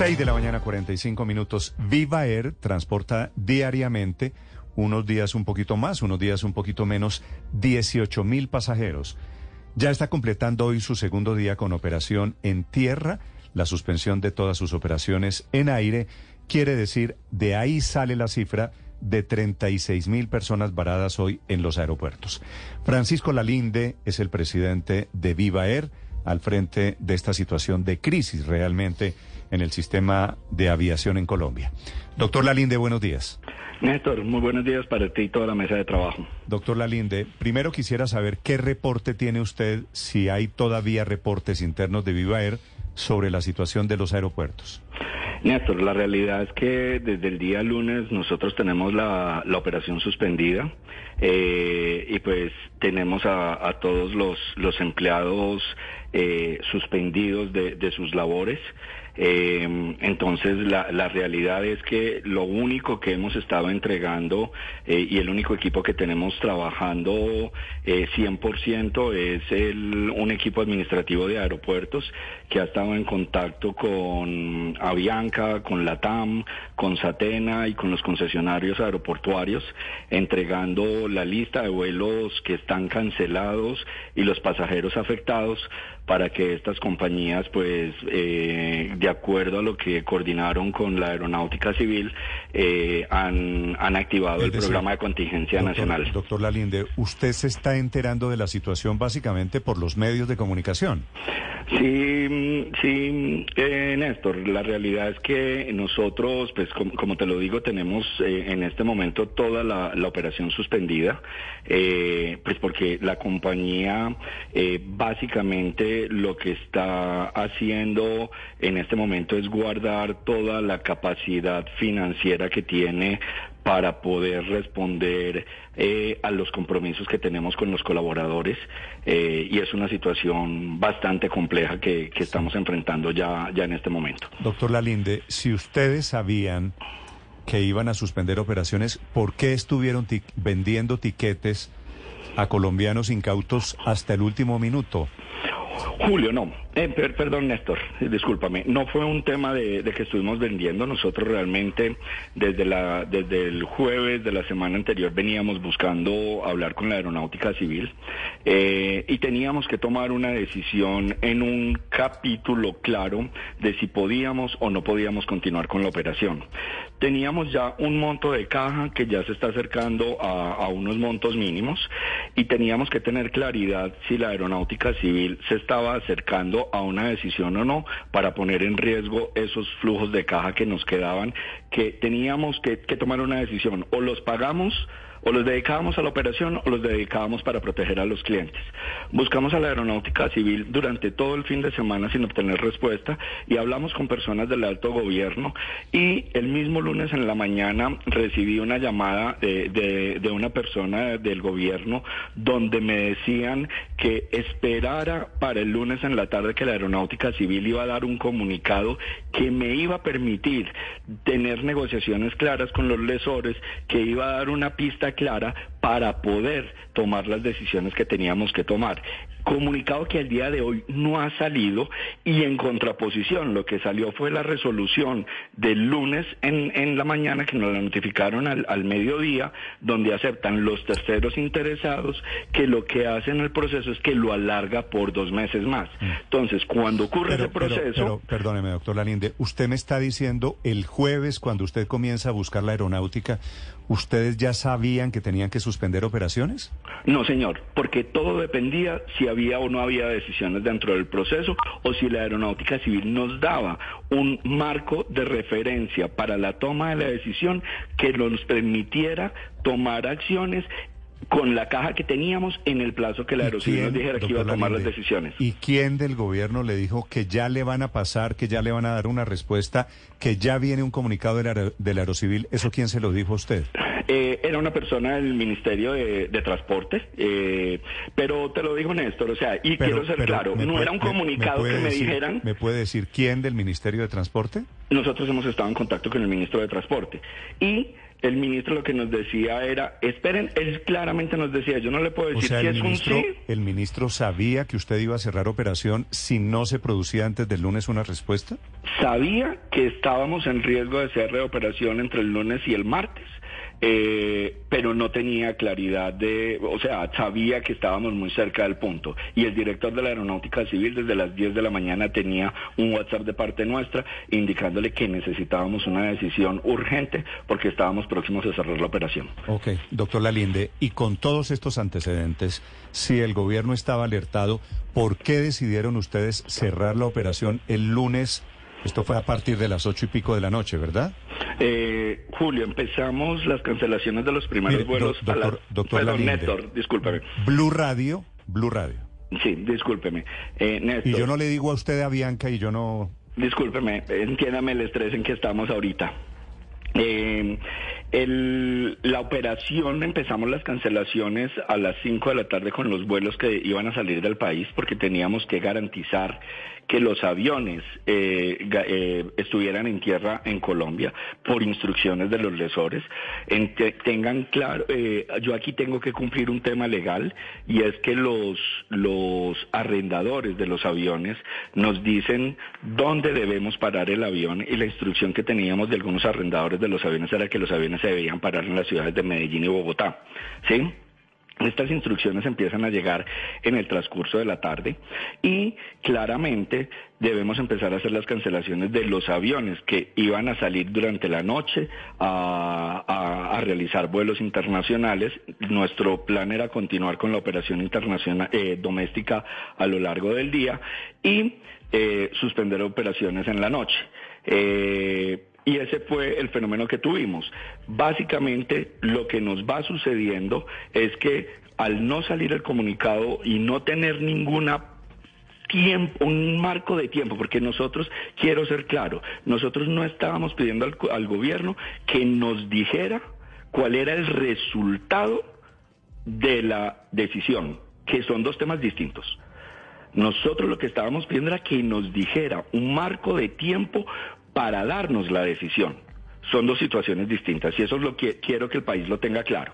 6 de la mañana, 45 minutos. Viva Air transporta diariamente, unos días un poquito más, unos días un poquito menos, 18 mil pasajeros. Ya está completando hoy su segundo día con operación en tierra. La suspensión de todas sus operaciones en aire quiere decir, de ahí sale la cifra de 36 mil personas varadas hoy en los aeropuertos. Francisco Lalinde es el presidente de Viva Air al frente de esta situación de crisis realmente en el sistema de aviación en Colombia. Doctor Lalinde, buenos días. Néstor, muy buenos días para ti y toda la mesa de trabajo. Doctor Lalinde, primero quisiera saber qué reporte tiene usted, si hay todavía reportes internos de Viva Air sobre la situación de los aeropuertos. Néstor, la realidad es que desde el día lunes nosotros tenemos la, operación suspendida eh, y pues tenemos a, todos los, los empleados eh, suspendidos de, de sus labores. Eh, entonces, la, la, realidad es que lo único que hemos estado entregando eh, y el único equipo que tenemos trabajando eh, 100% es el, un equipo administrativo de aeropuertos que ha estado en contacto con Avianca, con Latam, con Satena y con los concesionarios aeroportuarios, entregando la lista de vuelos que están cancelados y los pasajeros afectados para que estas compañías, pues, eh, de acuerdo a lo que coordinaron con la Aeronáutica Civil, eh, han, han, activado el programa de contingencia nacional. Doctor Lalinde, usted se está enterando de la situación básicamente por los medios de comunicación. Sí, sí, eh, Néstor, la realidad es que nosotros, pues como, te lo digo, tenemos eh, en este momento toda la, operación suspendida, eh, pues porque la compañía eh, lo que está haciendo en este momento es guardar toda la capacidad financiera que tiene para poder responder eh, a los compromisos que tenemos con los colaboradores eh, y es una situación bastante compleja que, estamos enfrentando ya, ya en este momento. Doctor Lalinde, si ustedes sabían que iban a suspender operaciones, ¿por qué estuvieron vendiendo tiquetes a colombianos incautos hasta el último minuto? Julio, no. Eh, perdón, Néstor, discúlpame. No fue un tema de, que estuvimos vendiendo. Nosotros realmente desde, la, desde el jueves de la semana anterior veníamos buscando hablar con la aeronáutica civil eh, y teníamos que tomar una decisión en un capítulo claro de si podíamos o no podíamos continuar con la operación. Teníamos ya un monto de caja que ya se está acercando a, a unos montos mínimos y teníamos que tener claridad si la aeronáutica civil se estaba acercando a una decisión o no para poner en riesgo esos flujos de caja que nos quedaban, que teníamos que, que tomar una decisión, o los pagamos o los dedicábamos a la operación o los dedicábamos para proteger a los clientes. Buscamos a la aeronáutica civil durante todo el fin de semana sin obtener respuesta y hablamos con personas del alto gobierno y el mismo lunes en la mañana recibí una llamada de, de una persona del gobierno donde me decían que esperara para el lunes en la tarde que la aeronáutica civil iba a dar un comunicado que me iba a permitir tener negociaciones claras con los lesores, que iba a dar una pista clara para poder tomar las decisiones que teníamos que tomar. Comunicado que al día de hoy no ha salido y en contraposición lo que salió fue la resolución del lunes en, en la mañana que nos la notificaron al, al, mediodía, donde aceptan los terceros interesados que lo que hacen el proceso es que lo alarga por dos meses más. Mm. Entonces, cuando ocurre ese proceso... Pero, perdóneme, doctor Lalinde, usted me está diciendo el jueves cuando usted comienza a buscar la aeronáutica, ¿ustedes ya sabían que tenían que suspender operaciones? No, señor, porque todo dependía si había o no había decisiones dentro del proceso o si la aeronáutica civil nos daba un marco de referencia para la toma de la decisión que nos permitiera tomar acciones con la caja que teníamos en el plazo que la Aerocivil nos dijera que iba a tomar las decisiones. ¿Y quién del gobierno le dijo que ya le van a pasar, que ya le van a dar una respuesta, que ya viene un comunicado de la, de la Aerocivil? ¿Eso quién se lo dijo a usted? Eh, era una persona del Ministerio de, Transporte, eh, pero te lo dijo Néstor, o sea, y quiero ser claro, no era un comunicado que me dijeran... ¿Me puede decir quién del Ministerio de Transporte? Nosotros hemos estado en contacto con el ministro de Transporte y el ministro lo que nos decía era, esperen, él claramente nos decía, yo no le puedo decir si es un sí. ¿El ministro sabía que usted iba a cerrar operación si no se producía antes del lunes una respuesta? Sabía que estábamos en riesgo de cierre operación entre el lunes y el martes. Eh, pero no tenía claridad de, o sea, sabía que estábamos muy cerca del punto. Y el director de la Aeronáutica Civil desde las 10 de la mañana tenía un WhatsApp de parte nuestra indicándole que necesitábamos una decisión urgente porque estábamos próximos a cerrar la operación. Ok, doctor Lalinde, y con todos estos antecedentes, si el gobierno estaba alertado, ¿por qué decidieron ustedes cerrar la operación el lunes? Esto fue a partir de las ocho y pico de la noche, ¿verdad? Eh, Julio, empezamos las cancelaciones de los primeros vuelos a la... Doctor Perdón, Néstor, discúlpeme. Blue Radio, Blue Radio. Sí, discúlpeme. Eh, Néstor, y yo no le digo a usted a Bianca y yo no... Discúlpeme, entiéndame el estrés en que estamos ahorita. Eh, el, la operación, empezamos las cancelaciones a las 5 de la tarde con los vuelos que iban a salir del país porque teníamos que garantizar que los aviones eh, eh, estuvieran en tierra en Colombia por instrucciones de los lesores. tengan claro, eh, yo aquí tengo que cumplir un tema legal y es que los, los arrendadores de los aviones nos dicen dónde debemos parar el avión y la instrucción que teníamos de algunos arrendadores de los aviones era que los aviones se debían parar en las ciudades de Medellín y Bogotá. ¿Sí? Estas instrucciones empiezan a llegar en el transcurso de la tarde y claramente debemos empezar a hacer las cancelaciones de los aviones que iban a salir durante la noche a, realizar vuelos internacionales. Nuestro plan era continuar con la operación internacional eh, doméstica a lo largo del día y eh, suspender operaciones en la noche. Eh, y ese fue el fenómeno que tuvimos. Básicamente lo que nos va sucediendo es que al no salir el comunicado y no tener ninguna tiempo, un marco de tiempo, porque nosotros, quiero ser claro, nosotros no estábamos pidiendo al, al gobierno que nos dijera cuál era el resultado de la decisión, que son dos temas distintos. Nosotros lo que estábamos pidiendo era que nos dijera un marco de tiempo para darnos la decisión. Son dos situaciones distintas y eso es lo que quiero que el país lo tenga claro.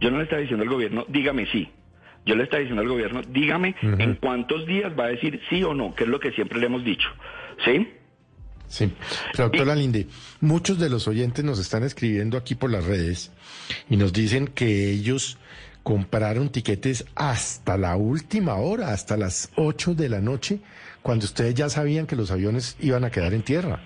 Yo no le estaba diciendo al gobierno, dígame sí. Yo le estaba diciendo al gobierno, dígame en cuántos días va a decir sí o no, que es lo que siempre le hemos dicho. ¿Sí? Sí, doctor Lalinde, muchos de los oyentes nos están escribiendo aquí por las redes y nos dicen que ellos compraron tiquetes hasta la última hora, hasta las 8 de la noche, cuando ustedes ya sabían que los aviones iban a quedar en tierra.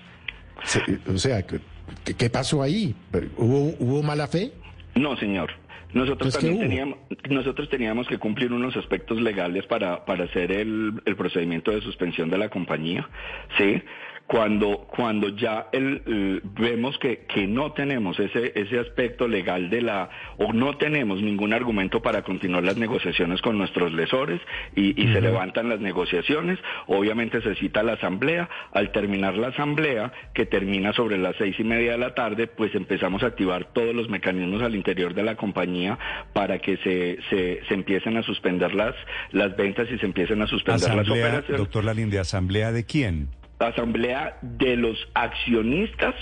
o sea, ¿qué, pasó ahí? ¿Hubo, ¿Hubo mala fe? No, señor. Nosotros también teníamos, nosotros teníamos que cumplir unos aspectos legales para, para hacer el, el procedimiento de suspensión de la compañía, ¿sí? Cuando, cuando ya el, vemos que, que, no tenemos ese, ese aspecto legal de la, o no tenemos ningún argumento para continuar las negociaciones con nuestros lesores y, y se levantan las negociaciones, obviamente se cita la asamblea, al terminar la asamblea, que termina sobre las seis y media de la tarde, pues empezamos a activar todos los mecanismos al interior de la compañía para que se, se, se empiecen a suspender las, las ventas y se empiecen a suspender las operaciones. Doctor Lalinde, ¿asamblea de quién? Asamblea de los accionistas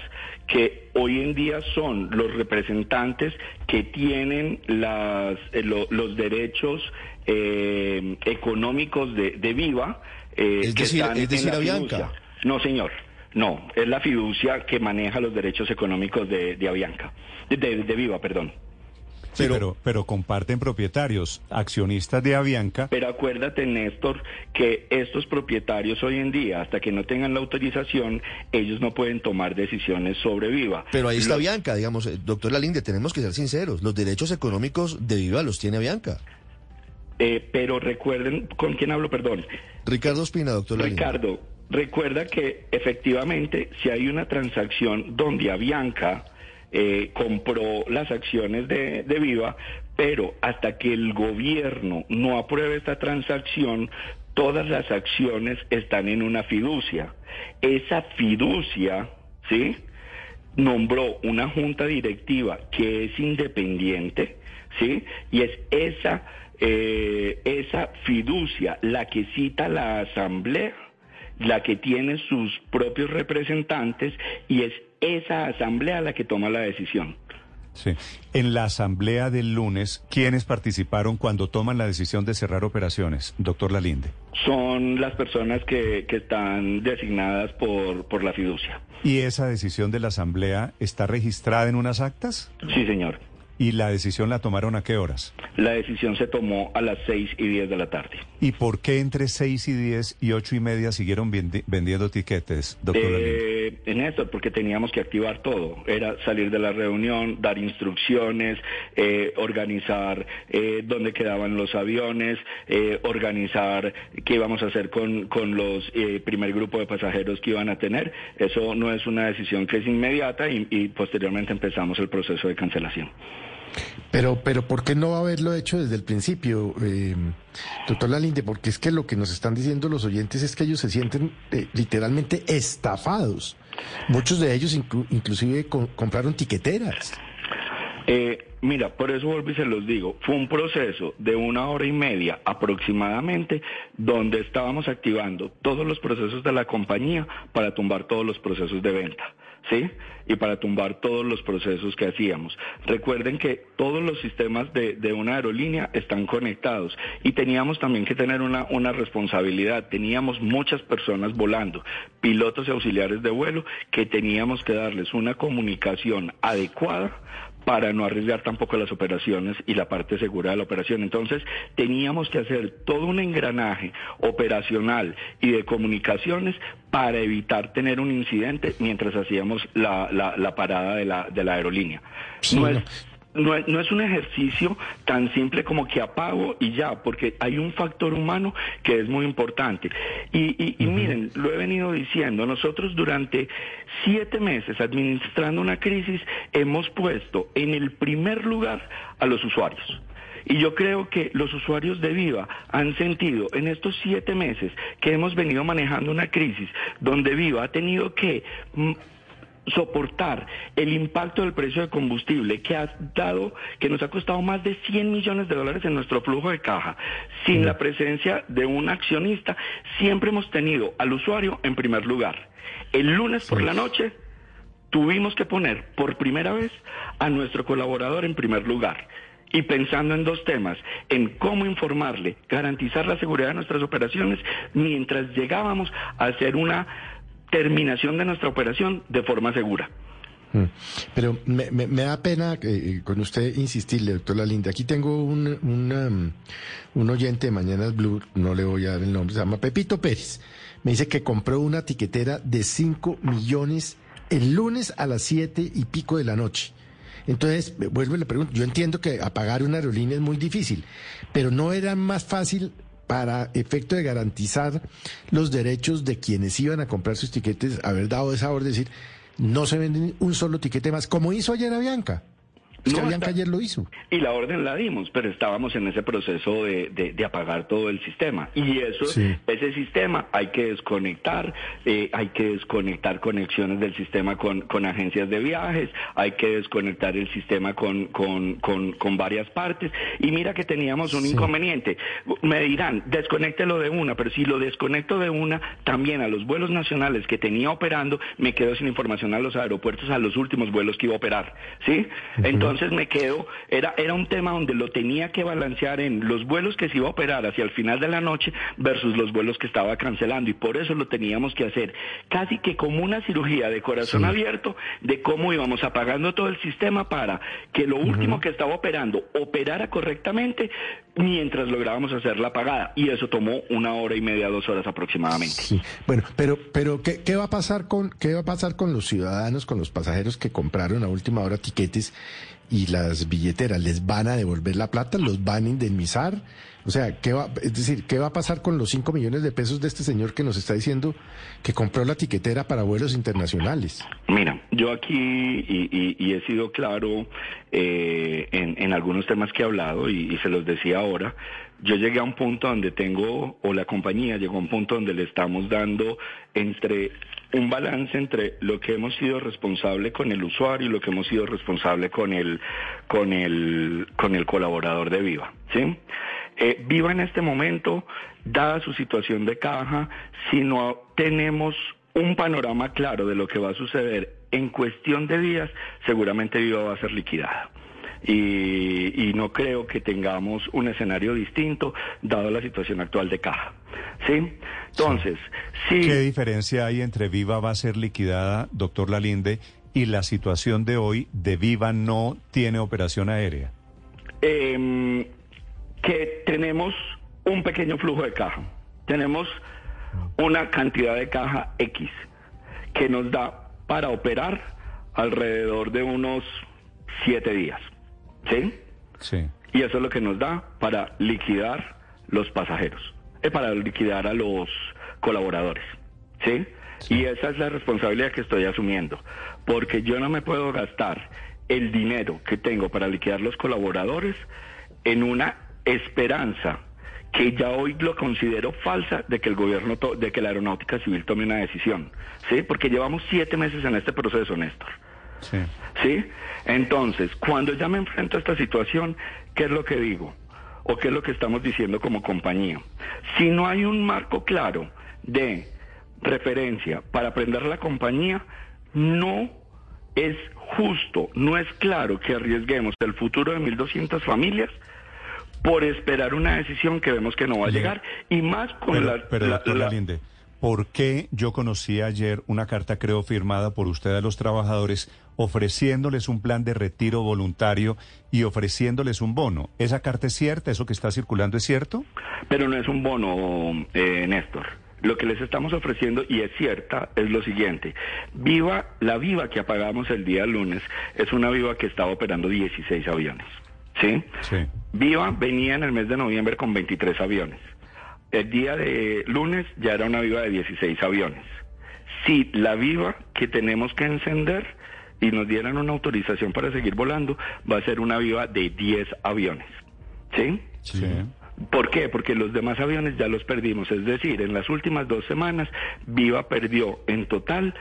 que hoy en día son los representantes que tienen las, eh, los derechos eh, económicos de, Viva. Eh, es decir, es decir Avianca. No, señor. No, es la fiducia que maneja los derechos económicos de, de Avianca, de, de Viva, perdón pero, pero, comparten propietarios, accionistas de Avianca. Pero acuérdate, Néstor, que estos propietarios hoy en día, hasta que no tengan la autorización, ellos no pueden tomar decisiones sobre Viva. Pero ahí está Avianca, digamos, eh, doctor Lalinde, tenemos que ser sinceros, los derechos económicos de Viva los tiene Avianca. Eh, pero recuerden, ¿con quién hablo? Perdón. Ricardo Espina, doctor Lalinde. Ricardo, recuerda que efectivamente si hay una transacción donde Avianca eh, compró las acciones de, Viva, pero hasta que el gobierno no apruebe esta transacción, todas las acciones están en una fiducia. Esa fiducia, ¿sí? nombró una junta directiva que es independiente, ¿sí? Y es esa, eh, esa fiducia la que cita la asamblea, la que tiene sus propios representantes y es esa asamblea la que toma la decisión. Sí. En la asamblea del lunes, ¿quiénes participaron cuando toman la decisión de cerrar operaciones, doctor Lalinde? Son las personas que, que están designadas por, por la fiducia. ¿Y esa decisión de la asamblea está registrada en unas actas? Sí, señor. ¿Y la decisión la tomaron a qué horas? La decisión se tomó a las 6 y 10 de la tarde. ¿Y por qué entre 6 y 10 y 8 y media siguieron vendiendo tiquetes, doctor? Eh, en esto, porque teníamos que activar todo. Era salir de la reunión, dar instrucciones, eh, organizar eh, dónde quedaban los aviones, eh, organizar qué íbamos a hacer con, con los eh, primer grupo de pasajeros que iban a tener. Eso no es una decisión que es inmediata y, posteriormente empezamos el proceso de cancelación. Pero, pero, ¿por qué no haberlo hecho desde el principio, eh, doctor Lalinde? Porque es que lo que nos están diciendo los oyentes es que ellos se sienten eh, literalmente estafados. Muchos de ellos inclu inclusive compraron tiqueteras. Eh, mira, por eso vuelvo y se los digo, fue un proceso de una hora y media aproximadamente donde estábamos activando todos los procesos de la compañía para tumbar todos los procesos de venta. ¿Sí? Y para tumbar todos los procesos que hacíamos. Recuerden que todos los sistemas de, de, una aerolínea están conectados y teníamos también que tener una, una responsabilidad. Teníamos muchas personas volando, pilotos y auxiliares de vuelo, que teníamos que darles una comunicación adecuada para no arriesgar tampoco las operaciones y la parte segura de la operación. Entonces, teníamos que hacer todo un engranaje operacional y de comunicaciones para evitar tener un incidente mientras hacíamos la, la, la parada de la, de la aerolínea. Sí, no, no. es, no, es, no es un ejercicio tan simple como que apago y ya, porque hay un factor humano que es muy importante. Y, y, y miren, lo he venido diciendo, nosotros durante siete meses administrando una crisis hemos puesto en el primer lugar a los usuarios. Y yo creo que los usuarios de Viva han sentido en estos siete meses que hemos venido manejando una crisis donde Viva ha tenido que soportar el impacto del precio de combustible que ha dado, que nos ha costado más de 100 millones de dólares en nuestro flujo de caja, sin la presencia de un accionista, siempre hemos tenido al usuario en primer lugar. El lunes por la noche tuvimos que poner por primera vez a nuestro colaborador en primer lugar. Y pensando en dos temas, en cómo informarle, garantizar la seguridad de nuestras operaciones mientras llegábamos a hacer una terminación de nuestra operación de forma segura. Pero me, me, da pena eh, con usted insistirle, doctor Lalinde. Aquí tengo un, una, un oyente de Mañanas Blue, no le voy a dar el nombre, se llama Pepito Pérez. Me dice que compró una tiquetera de 5 millones el lunes a las 7 y pico de la noche. Entonces, vuelvo y le pregunto, yo entiendo que apagar una aerolínea es muy difícil, pero ¿no era más fácil para efecto de garantizar los derechos de quienes iban a comprar sus tiquetes, haber dado esa orden, decir, no se vende un solo tiquete más, como hizo ayer Avianca. Es que no, ayer lo hizo. Y la orden la dimos, pero estábamos en ese proceso de, de, de apagar todo el sistema. Y eso, sí. ese sistema hay que desconectar, eh, hay que desconectar conexiones del sistema con, con, agencias de viajes, hay que desconectar el sistema con, con, con, con varias partes. Y mira que teníamos un sí. inconveniente. Me dirán, desconéctelo de una, pero si lo desconecto de una, también a los vuelos nacionales que tenía operando, me quedo sin información a los aeropuertos, a los últimos vuelos que iba a operar. ¿Sí? Entonces, entonces me quedo, era, era un tema donde lo tenía que balancear en los vuelos que se iba a operar hacia el final de la noche versus los vuelos que estaba cancelando y por eso lo teníamos que hacer casi que como una cirugía de corazón sí. abierto de cómo íbamos apagando todo el sistema para que lo último uh -huh. que estaba operando operara correctamente mientras lográbamos hacer la apagada y eso tomó una hora y media, dos horas aproximadamente. Sí. Bueno, pero, pero ¿qué, ¿qué, va a pasar con, qué va a pasar con los ciudadanos, con los pasajeros que compraron a última hora tiquetes y las billeteras? ¿Les van a devolver la plata? ¿Los van a indemnizar? O sea, ¿qué va, es decir, ¿qué va a pasar con los 5 millones de pesos de este señor que nos está diciendo que compró la tiquetera para vuelos internacionales? Mira, yo aquí, y, y, y he sido claro eh, en, en, algunos temas que he hablado, y, y se los decía ahora, yo llegué a un punto donde tengo, o la compañía llegó a un punto donde le estamos dando entre un balance entre lo que hemos sido responsable con el usuario y lo que hemos sido responsable con el, con el, con el colaborador de Viva, ¿sí? Eh, Viva en este momento, dada su situación de caja, si no tenemos un panorama claro de lo que va a suceder en cuestión de días, seguramente Viva va a ser liquidada. Y, no creo que tengamos un escenario distinto dado la situación actual de caja. ¿Sí? Entonces, sí. ¿Qué diferencia hay entre Viva va a ser liquidada, doctor Lalinde, y la situación de hoy de Viva no tiene operación aérea? Em, que tenemos un pequeño flujo de caja. Tenemos una cantidad de caja X que nos da para operar alrededor de unos siete días. ¿Sí? Sí. Y eso es lo que nos da para liquidar los pasajeros, eh, para liquidar a los colaboradores. ¿Sí? Y esa es la responsabilidad que estoy asumiendo, porque yo no me puedo gastar el dinero que tengo para liquidar los colaboradores en una esperanza que ya hoy lo considero falsa de que el gobierno, de que la aeronáutica civil tome una decisión, ¿sí? Porque llevamos siete meses en este proceso, Néstor. Sí. ¿Sí? Entonces, cuando ya me enfrento a esta situación, ¿qué es lo que digo? ¿O qué es lo que estamos diciendo como compañía? Si no hay un marco claro de referencia para aprender la compañía, no es justo, no es claro que arriesguemos el futuro de 1.200 familias por esperar una decisión que vemos que no va a llegar y más con la, pero, ¿por qué yo conocí ayer una carta, creo, firmada por usted a los trabajadores ofreciéndoles un plan de retiro voluntario y ofreciéndoles un bono? ¿Esa carta es cierta? ¿Eso que está circulando es cierto? Pero no es un bono, eh, Néstor. Lo que les estamos ofreciendo, y es cierta, es lo siguiente. Viva, la Viva que apagamos el día lunes, es una Viva que estaba operando 16 aviones. ¿Sí? Sí. Viva venía en el mes de noviembre con 23 aviones. El día de lunes ya era una Viva de 16 aviones. Si la Viva que tenemos que encender y nos dieran una autorización para seguir volando, va a ser una Viva de 10 aviones. ¿Sí? Sí. ¿Por qué? Porque los demás aviones ya los perdimos. Es decir, en las últimas dos semanas, Viva perdió en total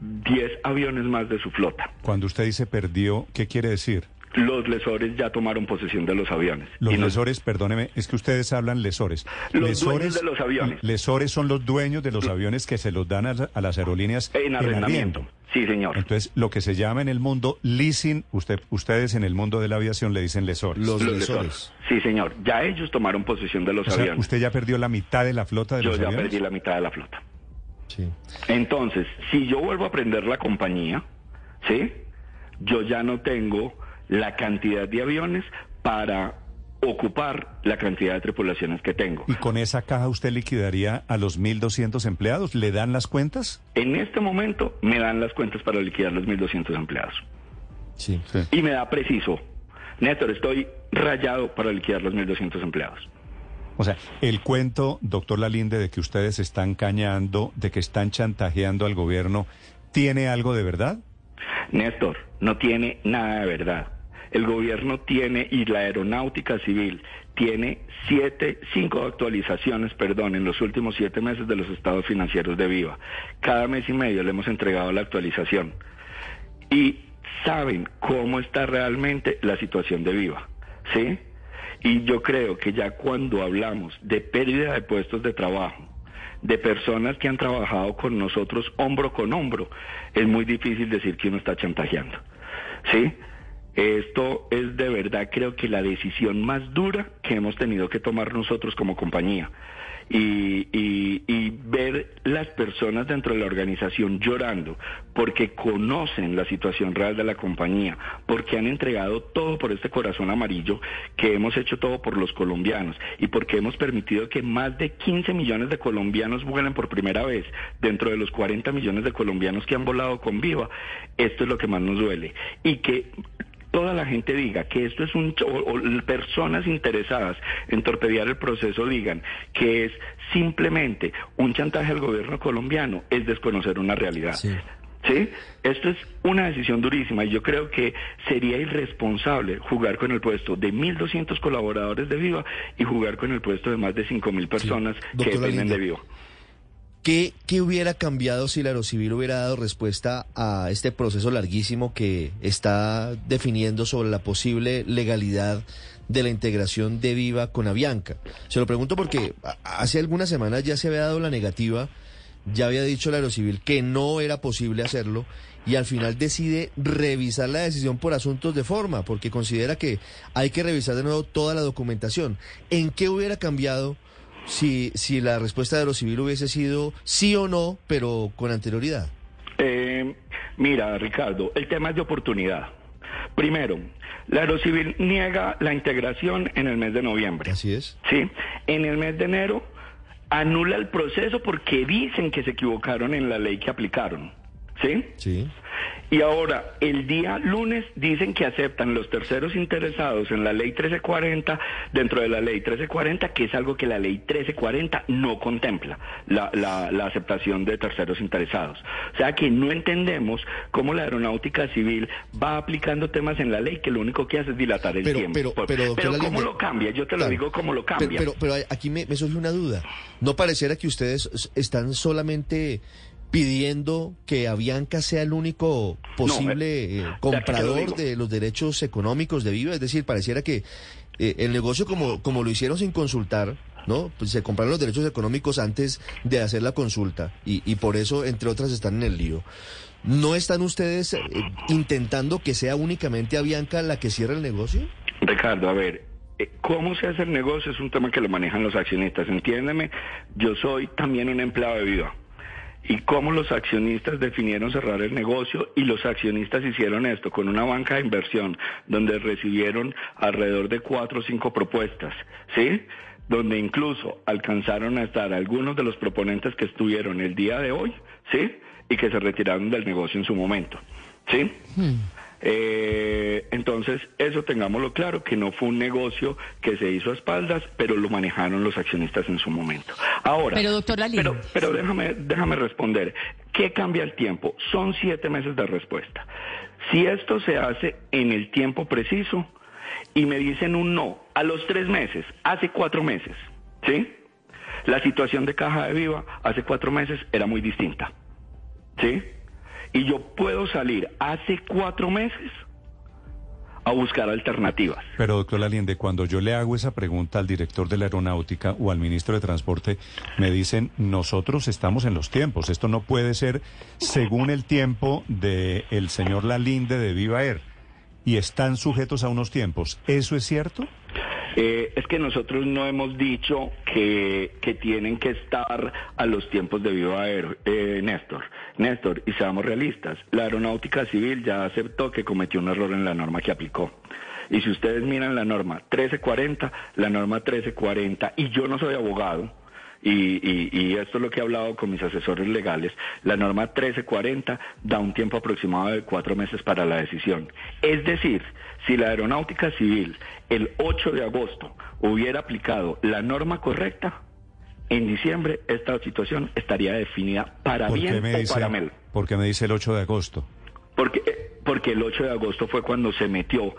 10 aviones más de su flota. Cuando usted dice perdió, ¿qué quiere decir? Los lesores ya tomaron posesión de los aviones. Los lesores, perdóneme, es que ustedes hablan lesores. Los lesores, de los aviones. Lesores son los dueños de los aviones que se los dan a, las aerolíneas en arrendamiento. sí, señor. Entonces, lo que se llama en el mundo leasing, usted, ustedes en el mundo de la aviación le dicen lesores. Los, lesores. Sí, señor. Ya ellos tomaron posesión de los aviones. Usted ya perdió la mitad de la flota de los aviones. Yo ya perdí la mitad de la flota. Sí. Entonces, si yo vuelvo a prender la compañía, ¿sí? Yo ya no tengo la cantidad de aviones para ocupar la cantidad de tripulaciones que tengo. ¿Y con esa caja usted liquidaría a los 1.200 empleados? ¿Le dan las cuentas? En este momento me dan las cuentas para liquidar los 1.200 empleados. Sí, Y me da preciso. Néstor, estoy rayado para liquidar los 1.200 empleados. O sea, el cuento, doctor Lalinde, de que ustedes están cañando, de que están chantajeando al gobierno, ¿tiene algo de verdad? Néstor, no tiene nada de verdad el gobierno tiene y la aeronáutica civil tiene siete, cinco actualizaciones, perdón, en los últimos siete meses de los estados financieros de Viva. Cada mes y medio le hemos entregado la actualización. Y saben cómo está realmente la situación de Viva, ¿sí? Y yo creo que ya cuando hablamos de pérdida de puestos de trabajo, de personas que han trabajado con nosotros hombro con hombro, es muy difícil decir que uno está chantajeando, ¿sí? Esto es de verdad creo que la decisión más dura que hemos tenido que tomar nosotros como compañía. Y, y, ver las personas dentro de la organización llorando porque conocen la situación real de la compañía, porque han entregado todo por este corazón amarillo, que hemos hecho todo por los colombianos y porque hemos permitido que más de 15 millones de colombianos vuelen por primera vez dentro de los 40 millones de colombianos que han volado con Viva. Esto es lo que más nos duele. Y que toda la gente diga que esto es un o, personas interesadas en torpedear el proceso digan que es simplemente un chantaje al gobierno colombiano es desconocer una realidad. ¿Sí? Esto es una decisión durísima y yo creo que sería irresponsable jugar con el puesto de 1.200 colaboradores de Viva y jugar con el puesto de más de 5.000 personas que dependen de Viva. ¿Qué, ¿Qué, hubiera cambiado si la Aerocivil hubiera dado respuesta a este proceso larguísimo que está definiendo sobre la posible legalidad de la integración de Viva con Avianca? Se lo pregunto porque hace algunas semanas ya se había dado la negativa ya había dicho la Aerocivil que no era posible hacerlo y al final decide revisar la decisión por asuntos de forma, porque considera que hay que revisar de nuevo toda la documentación. ¿En qué hubiera cambiado si, si la respuesta de Aerocivil hubiese sido sí o no, pero con anterioridad? Eh, mira, Ricardo, el tema es de oportunidad. Primero, la Aerocivil niega la integración en el mes de noviembre. Así es. Sí, en el mes de enero anula el proceso porque dicen que se equivocaron en la ley que aplicaron. ¿Sí? Sí. Y ahora, el día lunes dicen que aceptan los terceros interesados en la ley 1340, dentro de la ley 1340, que es algo que la ley 1340 no contempla, la, la, aceptación de terceros interesados. O sea que no entendemos cómo la aeronáutica civil va aplicando temas en la ley que lo único que hace es dilatar el tiempo. Pero, pero, pero ¿cómo lo cambia? Yo te lo digo cómo lo cambia. Pero, pero, aquí me, me surge una duda. ¿No pareciera que ustedes están solamente pidiendo que Avianca sea el único posible eh, eh, comprador de los derechos económicos de Viva. Es decir, pareciera que eh, el negocio como, como lo hicieron sin consultar, ¿no? Pues se compraron los derechos económicos antes de hacer la consulta y, y por eso, entre otras, están en el lío. ¿No están ustedes intentando que sea únicamente Avianca la que cierre el negocio? Ricardo, a ver, ¿Cómo se hace el negocio? Es un tema que lo manejan los accionistas. Entiéndeme, yo soy también un empleado de Viva y cómo los accionistas definieron cerrar el negocio y los accionistas hicieron esto con una banca de inversión donde recibieron alrededor de cuatro o cinco propuestas, ¿sí? Donde incluso alcanzaron a estar algunos de los proponentes que estuvieron el día de hoy, ¿sí? Y que se retiraron del negocio en su momento, ¿sí? Hmm. Eh, entonces, eso tengámoslo claro, que no fue un negocio que se hizo a espaldas, pero lo manejaron los accionistas en su momento. Ahora, pero doctor pero, pero déjame, déjame responder. ¿Qué cambia el tiempo? Son siete meses de respuesta. Si esto se hace en el tiempo preciso y me dicen un no a los tres meses, hace cuatro meses, ¿sí? La situación de Caja de Viva hace cuatro meses era muy distinta, ¿sí? Y yo puedo salir hace cuatro meses a buscar alternativas. Pero, doctor Laliende, cuando yo le hago esa pregunta al director de la aeronáutica o al ministro de Transporte, me dicen, nosotros estamos en los tiempos, esto no puede ser según el tiempo del el señor Lalinde de Viva Air, y están sujetos a unos tiempos. ¿Eso es cierto? Eh, es que nosotros no hemos dicho que, que, tienen que estar a los tiempos de Viva Aero, eh, Néstor. Néstor, y seamos realistas, la aeronáutica civil ya aceptó que cometió un error en la norma que aplicó. Y si ustedes miran la norma 1340, la norma 1340, y yo no soy abogado, y, esto es lo que he hablado con mis asesores legales, la norma 1340 da un tiempo aproximado de cuatro meses para la decisión. Es decir, si la aeronáutica civil el 8 de agosto hubiera aplicado la norma correcta, en diciembre esta situación estaría definida para bien o para mal. ¿Por qué me dice el 8 de agosto? Porque, porque el 8 de agosto fue cuando se metió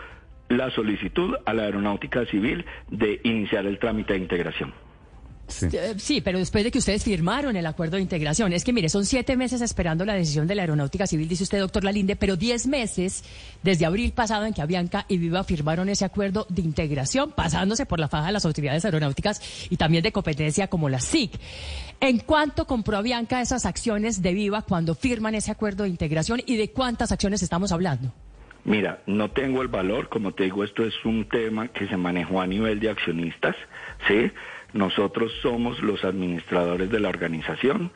la solicitud a la aeronáutica civil de iniciar el trámite de integración. Eh, sí. pero después de que ustedes firmaron el acuerdo de integración, es que mire, son siete meses esperando la decisión de la Aeronáutica Civil, dice usted, doctor Lalinde, pero diez meses desde abril pasado en que Avianca y Viva firmaron ese acuerdo de integración, pasándose por la faja de las autoridades aeronáuticas y también de competencia como la SIC. ¿En cuánto compró Avianca esas acciones de Viva cuando firman ese acuerdo de integración y de cuántas acciones estamos hablando? Mira, no tengo el valor, como te digo, esto es un tema que se manejó a nivel de accionistas, ¿sí? Nosotros somos los administradores de la organización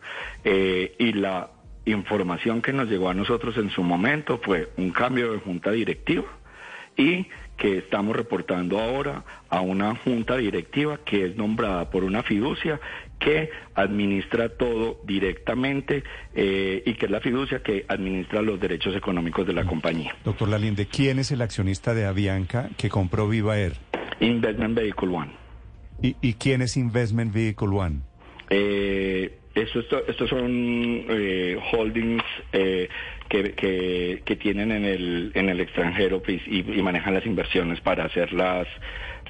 eh, y la información que nos llegó a nosotros en su momento fue un cambio de junta directiva y que estamos reportando ahora a una junta directiva que es nombrada por una fiducia que administra todo directamente eh, y que es la fiducia que administra los derechos económicos de la compañía. Doctor Lalinde, ¿quién es el accionista de Avianca que compró Viva Air? Investment Vehicle One. ¿Y, quién es Investment Vehicle One? Eh, Esto, esto, estos son eh, holdings eh, que, que, que, tienen en el, en el extranjero pues, y, y, manejan las inversiones para hacer las...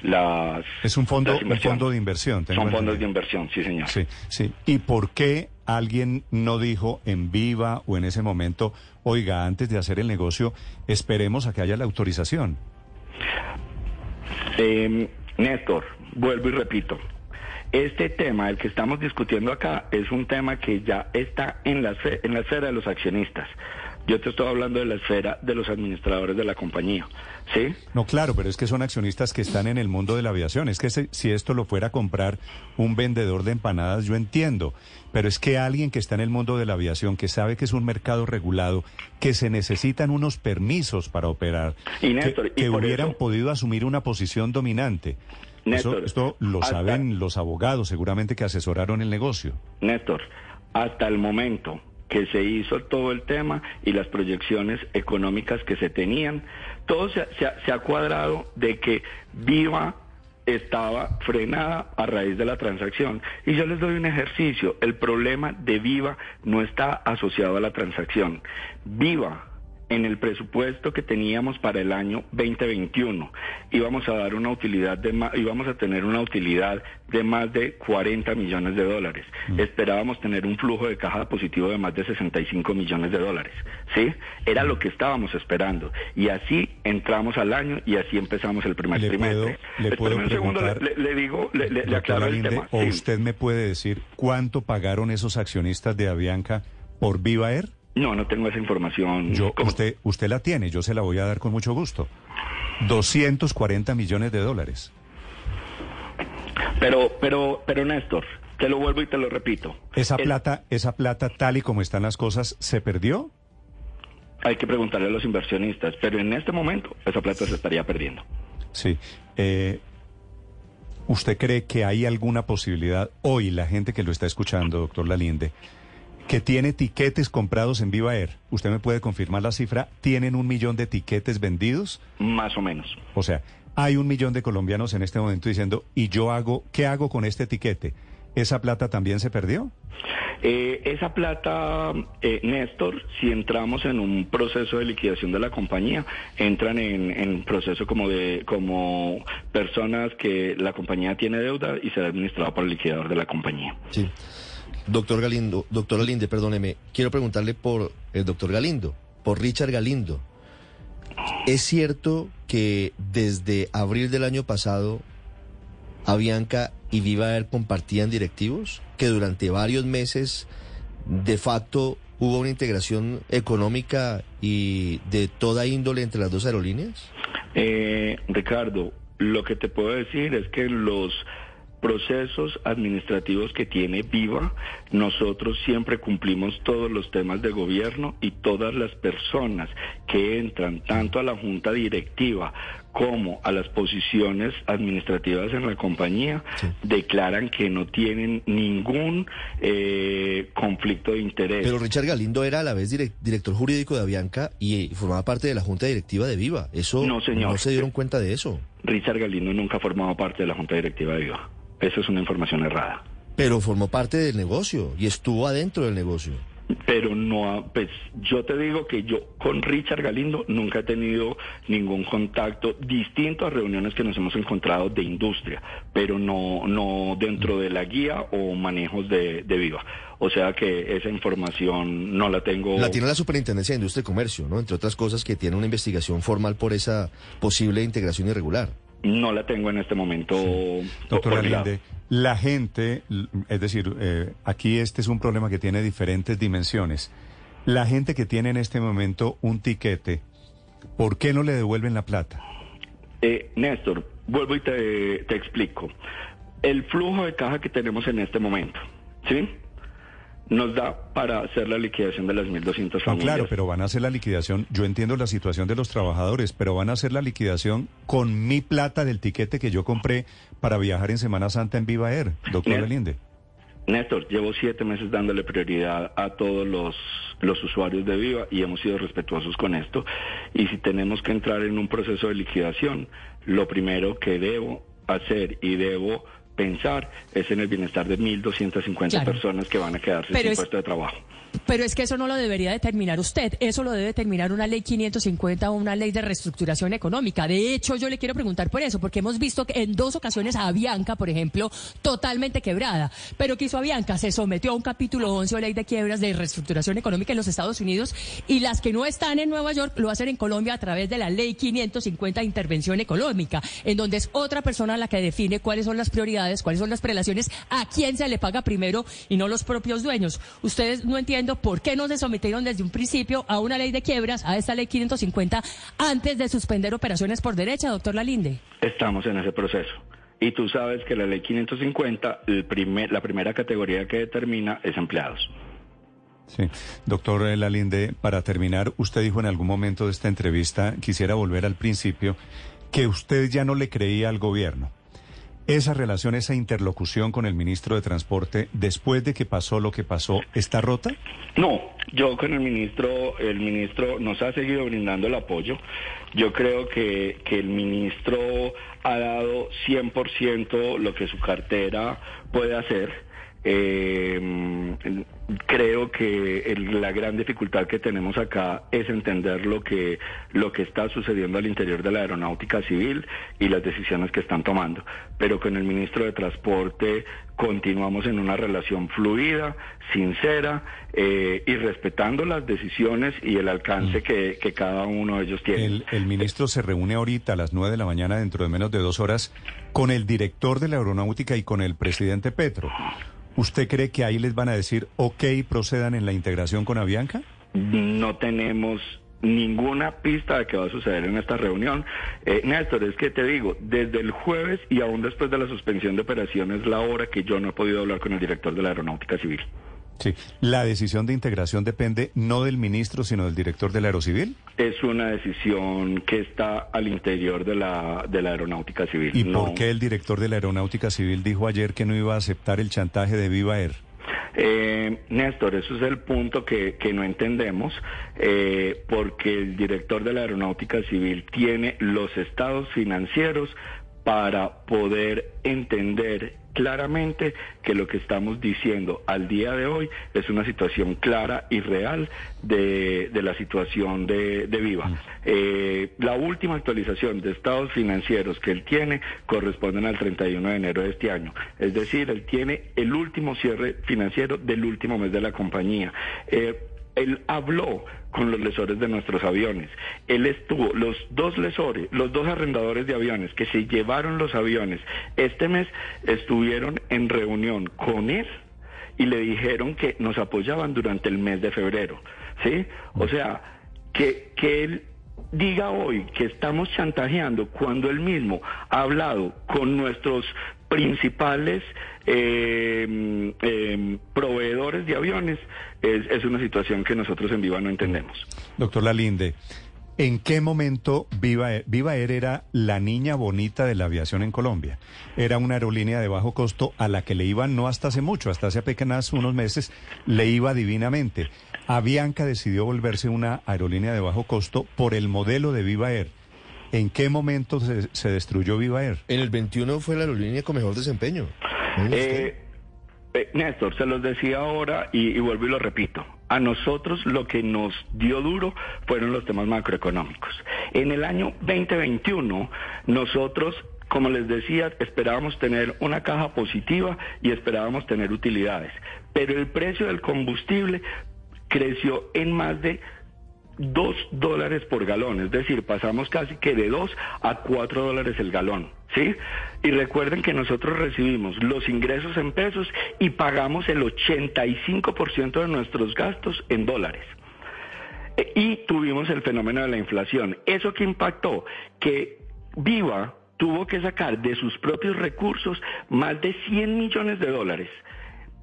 las es un fondo, un fondo de inversión. Son fondos de inversión, sí, señor. Sí, sí. ¿Y por qué alguien no dijo en viva o en ese momento, oiga, antes de hacer el negocio, esperemos a que haya la autorización? Eh, Néstor, vuelvo y repito, este tema, el que estamos discutiendo acá, es un tema que ya está en la, en la esfera de los accionistas. Yo te estoy hablando de la esfera de los administradores de la compañía, ¿sí? No, claro, pero es que son accionistas que están en el mundo de la aviación. Es que si esto lo fuera a comprar un vendedor de empanadas, yo entiendo. Pero es que alguien que está en el mundo de la aviación, que sabe que es un mercado regulado, que se necesitan unos permisos para operar, y Néstor, que, y hubieran eso... podido asumir una posición dominante. Néstor, Eso, esto lo hasta... saben los abogados seguramente que asesoraron el negocio. Néstor, hasta el momento que se hizo todo el tema y las proyecciones económicas que se tenían, todo se, se, se ha cuadrado de que Viva estaba frenada a raíz de la transacción. Y yo les doy un ejercicio. El problema de Viva no está asociado a la transacción. Viva en el presupuesto que teníamos para el año 2021 íbamos a dar una utilidad de íbamos a tener una utilidad de más de 40 millones de dólares. Mm. Esperábamos tener un flujo de caja positivo de más de 65 millones de dólares. ¿Sí? Era lo que estábamos esperando. Y así entramos al año y así empezamos el primer le trimestre. Puedo, le puedo un segundo, le, le, digo, le, le aclaro Linde, el tema. ¿O sí. usted me puede decir cuánto pagaron esos accionistas de Avianca por Viva Air? No, no tengo esa información. Yo, usted, usted la tiene, yo se la voy a dar con mucho gusto. 240 millones de dólares. Pero, pero, pero Néstor, te lo vuelvo y te lo repito. ¿Esa El... plata, esa plata tal y como están las cosas, se perdió? Hay que preguntarle a los inversionistas, pero en este momento esa plata se estaría perdiendo. Sí. Eh, ¿Usted cree que hay alguna posibilidad hoy, la gente que lo está escuchando, doctor Lalinde, que tiene tiquetes comprados en Viva Air. ¿Usted me puede confirmar la cifra? ¿Tienen un millón de tiquetes vendidos? Más o menos. O sea, hay un millón de colombianos en este momento diciendo, ¿y yo hago, qué hago con este tiquete? ¿Esa plata también se perdió? Eh, esa plata, eh, Néstor, si entramos en un proceso de liquidación de la compañía, entran en, en proceso como de como personas que la compañía tiene deuda y será administrado por el liquidador de la compañía. Sí. Doctor Galindo, doctor Galinde, perdóneme, quiero preguntarle por el doctor Galindo, por Richard Galindo. ¿Es cierto que desde abril del año pasado Avianca y Viva Air compartían directivos? ¿Que durante varios meses de facto hubo una integración económica y de toda índole entre las dos aerolíneas? Eh, Ricardo, lo que te puedo decir es que los procesos administrativos que tiene Viva, nosotros siempre cumplimos todos los temas de gobierno y todas las personas que entran tanto a la junta directiva como a las posiciones administrativas en la compañía sí. declaran que no tienen ningún eh, conflicto de interés. Pero Richard Galindo era a la vez direct director jurídico de Avianca y formaba parte de la junta directiva de Viva. Eso no, señor. no se dieron cuenta de eso. Richard Galindo nunca formaba parte de la junta directiva de Viva. Esa es una información errada. Pero formó parte del negocio y estuvo adentro del negocio. Pero no, pues yo te digo que yo con Richard Galindo nunca he tenido ningún contacto distinto a reuniones que nos hemos encontrado de industria, pero no, no dentro de la guía o manejos de, de Viva. O sea que esa información no la tengo. La tiene la Superintendencia de Industria y Comercio, ¿no? Entre otras cosas que tiene una investigación formal por esa posible integración irregular. No la tengo en este momento. Sí. Doctor Alinde, la gente, es decir, eh, aquí este es un problema que tiene diferentes dimensiones. La gente que tiene en este momento un tiquete, ¿por qué no le devuelven la plata? Eh, Néstor, vuelvo y te, te explico. El flujo de caja que tenemos en este momento, ¿sí? Nos da para hacer la liquidación de las 1.200 familias. No, claro, pero van a hacer la liquidación, yo entiendo la situación de los trabajadores, pero van a hacer la liquidación con mi plata del tiquete que yo compré para viajar en Semana Santa en Viva Air, doctor Belinde. Néstor, llevo siete meses dándole prioridad a todos los, los usuarios de Viva y hemos sido respetuosos con esto. Y si tenemos que entrar en un proceso de liquidación, lo primero que debo hacer y debo pensar es en el bienestar de 1.250 Claro. personas que van a quedarse Pero sin es- puesto de trabajo. Pero es que eso no lo debería determinar usted, eso lo debe determinar una ley 550 o una ley de reestructuración económica. De hecho, yo le quiero preguntar por eso, porque hemos visto que en dos ocasiones a Avianca, por ejemplo, totalmente quebrada. Pero ¿qué hizo Avianca? Se sometió a un capítulo 11 o ley de quiebras de reestructuración económica en los Estados Unidos y las que no están en Nueva York lo hacen en Colombia a través de la ley 550 de intervención económica, en donde es otra persona la que define cuáles son las prioridades, cuáles son las prelaciones, a quién se le paga primero y no los propios dueños. Ustedes no entiendo por qué no se sometieron desde un principio a una ley de quiebras, a esta ley 550, antes de suspender operaciones por derecha, doctor Lalinde. Estamos en ese proceso. Y tú sabes que la ley 550, el primer- la primera categoría que determina es empleados. Sí. Doctor Lalinde, para terminar, usted dijo en algún momento de esta entrevista, quisiera volver al principio, que usted ya no le creía al gobierno. Esa relación, esa interlocución con el ministro de Transporte, después de que pasó lo que pasó, ¿está rota? No, yo con el ministro, el ministro nos ha seguido brindando el apoyo. Yo creo que, que el ministro ha dado 100% lo que su cartera puede hacer. Eh, creo que el- la gran dificultad que tenemos acá es entender lo que lo que está sucediendo al interior de la aeronáutica civil y las decisiones que están tomando. Pero con el ministro de Transporte continuamos en una relación fluida, sincera eh, y respetando las decisiones y el alcance que, que cada uno de ellos tiene. El, el ministro se reúne ahorita a las 9 de la mañana, dentro de menos de dos horas, con el director de la aeronáutica y con el presidente Petro. ¿Usted cree que ahí les van a decir, ok, procedan en la integración con Avianca? No tenemos ninguna pista de qué va a suceder en esta reunión. Eh, Néstor, es que te digo, desde el jueves y aún después de la suspensión de operaciones, la hora que yo no he podido hablar con el director de la Aeronáutica Civil. Sí. ¿La decisión de integración depende no del ministro, sino del director de la Aerocivil? Es una decisión que está al interior de la, de la Aeronáutica Civil. ¿Y No- por qué el director de la Aeronáutica Civil dijo ayer que no iba a aceptar el chantaje de Viva Air? Eh, Néstor, eso es el punto que, que no entendemos, eh, porque el director de la Aeronáutica Civil tiene los estados financieros para poder entender claramente que lo que estamos diciendo al día de hoy es una situación clara y real de, de la situación de, de Viva. Eh, la última actualización de estados financieros que él tiene corresponden al 31 de enero de este año. Es decir, él tiene el último cierre financiero del último mes de la compañía. Eh, él habló con los lesores de nuestros aviones. Él estuvo, los dos lesores, los dos arrendadores de aviones que se llevaron los aviones este mes estuvieron en reunión con él y le dijeron que nos apoyaban durante el mes de febrero. ¿Sí? O sea, que, que él diga hoy que estamos chantajeando cuando él mismo ha hablado con nuestros principales eh, eh, proveedores de aviones es, es una situación que nosotros en Viva no entendemos. Doctor Lalinde, ¿en qué momento Viva Air, Viva Air era la niña bonita de la aviación en Colombia? Era una aerolínea de bajo costo a la que le iban no hasta hace mucho, hasta hace apenas unos meses, le iba divinamente. Avianca decidió volverse una aerolínea de bajo costo por el modelo de Viva Air. ¿En qué momento se, se destruyó Viva Air? En el 21 fue la aerolínea con mejor desempeño. Eh, eh, Néstor, se los decía ahora y, y vuelvo y lo repito. A nosotros lo que nos dio duro fueron los temas macroeconómicos. En el año 2021, nosotros, como les decía, esperábamos tener una caja positiva y esperábamos tener utilidades. Pero el precio del combustible creció en más de dos dólares por galón, es decir, pasamos casi que de dos a cuatro dólares el galón, ¿sí? Y recuerden que nosotros recibimos los ingresos en pesos y pagamos el 85% de nuestros gastos en dólares. Eh, Y tuvimos el fenómeno de la inflación. ¿Eso que impactó? Que Viva tuvo que sacar de sus propios recursos más de 100 millones de dólares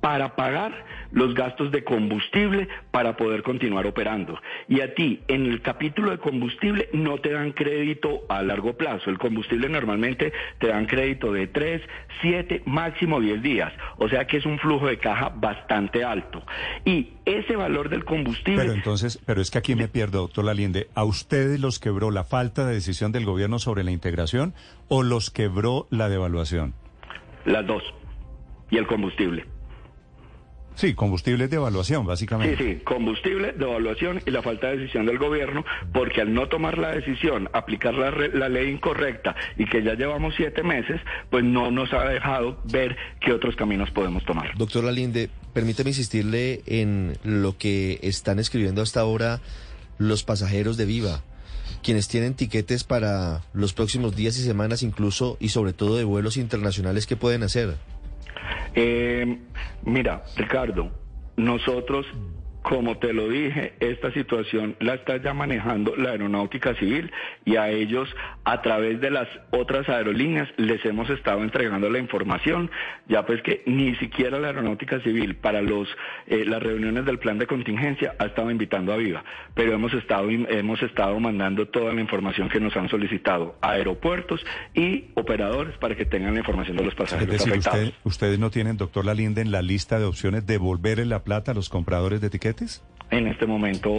para pagar los gastos de combustible para poder continuar operando. Y a ti, en el capítulo de combustible, no te dan crédito a largo plazo. El combustible normalmente te dan crédito de 3, 7, máximo 10 días. O sea que es un flujo de caja bastante alto. Y ese valor del combustible... Pero entonces, pero es que aquí me pierdo, doctor Lalinde. ¿A ustedes los quebró la falta de decisión del gobierno sobre la integración o los quebró la devaluación? las dos, y el combustible. Sí, combustibles de evaluación, básicamente. Sí, sí, combustible, devaluación y la falta de decisión del gobierno, porque al no tomar la decisión, aplicar la, la, ley incorrecta y que ya llevamos siete meses, pues no nos ha dejado ver qué otros caminos podemos tomar. Doctor Lalinde, permítame insistirle en lo que están escribiendo hasta ahora los pasajeros de Viva quienes tienen tiquetes para los próximos días y semanas incluso y sobre todo de vuelos internacionales que pueden hacer. Eh, mira, Ricardo, nosotros como te lo dije, esta situación la está ya manejando la aeronáutica civil y a ellos a través de las otras aerolíneas les hemos estado entregando la información, ya pues que ni siquiera la aeronáutica civil para los eh, las reuniones del plan de contingencia ha estado invitando a Viva, pero hemos estado hemos estado mandando toda la información que nos han solicitado a aeropuertos y operadores para que tengan la información de los pasajeros es decir, afectados. ustedes no tienen, doctor Lalinde, en la lista de opciones devolverle la plata a los compradores de en este momento,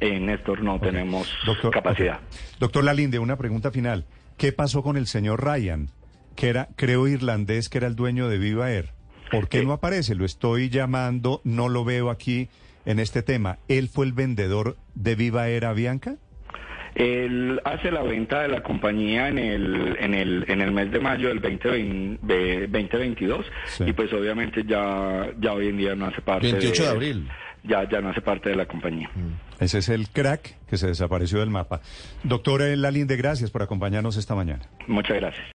en Néstor, no tenemos capacidad. Doctor Lalinde, una pregunta final. ¿Qué pasó con el señor Ryan, que era, creo, irlandés, que era el dueño de Viva Air? ¿Por qué no aparece? Lo estoy llamando, no lo veo aquí en este tema. ¿Él fue el vendedor de Viva Air a Bianca? Él hace la venta de la compañía en el, en el, en el mes de mayo del 2020, 2022 y pues obviamente ya, ya hoy en día no hace parte 28 de abril ya, ya no hace parte de la compañía. Mm. Ese es el crack que se desapareció del mapa. Doctora Lalinde, gracias por acompañarnos esta mañana. Muchas gracias.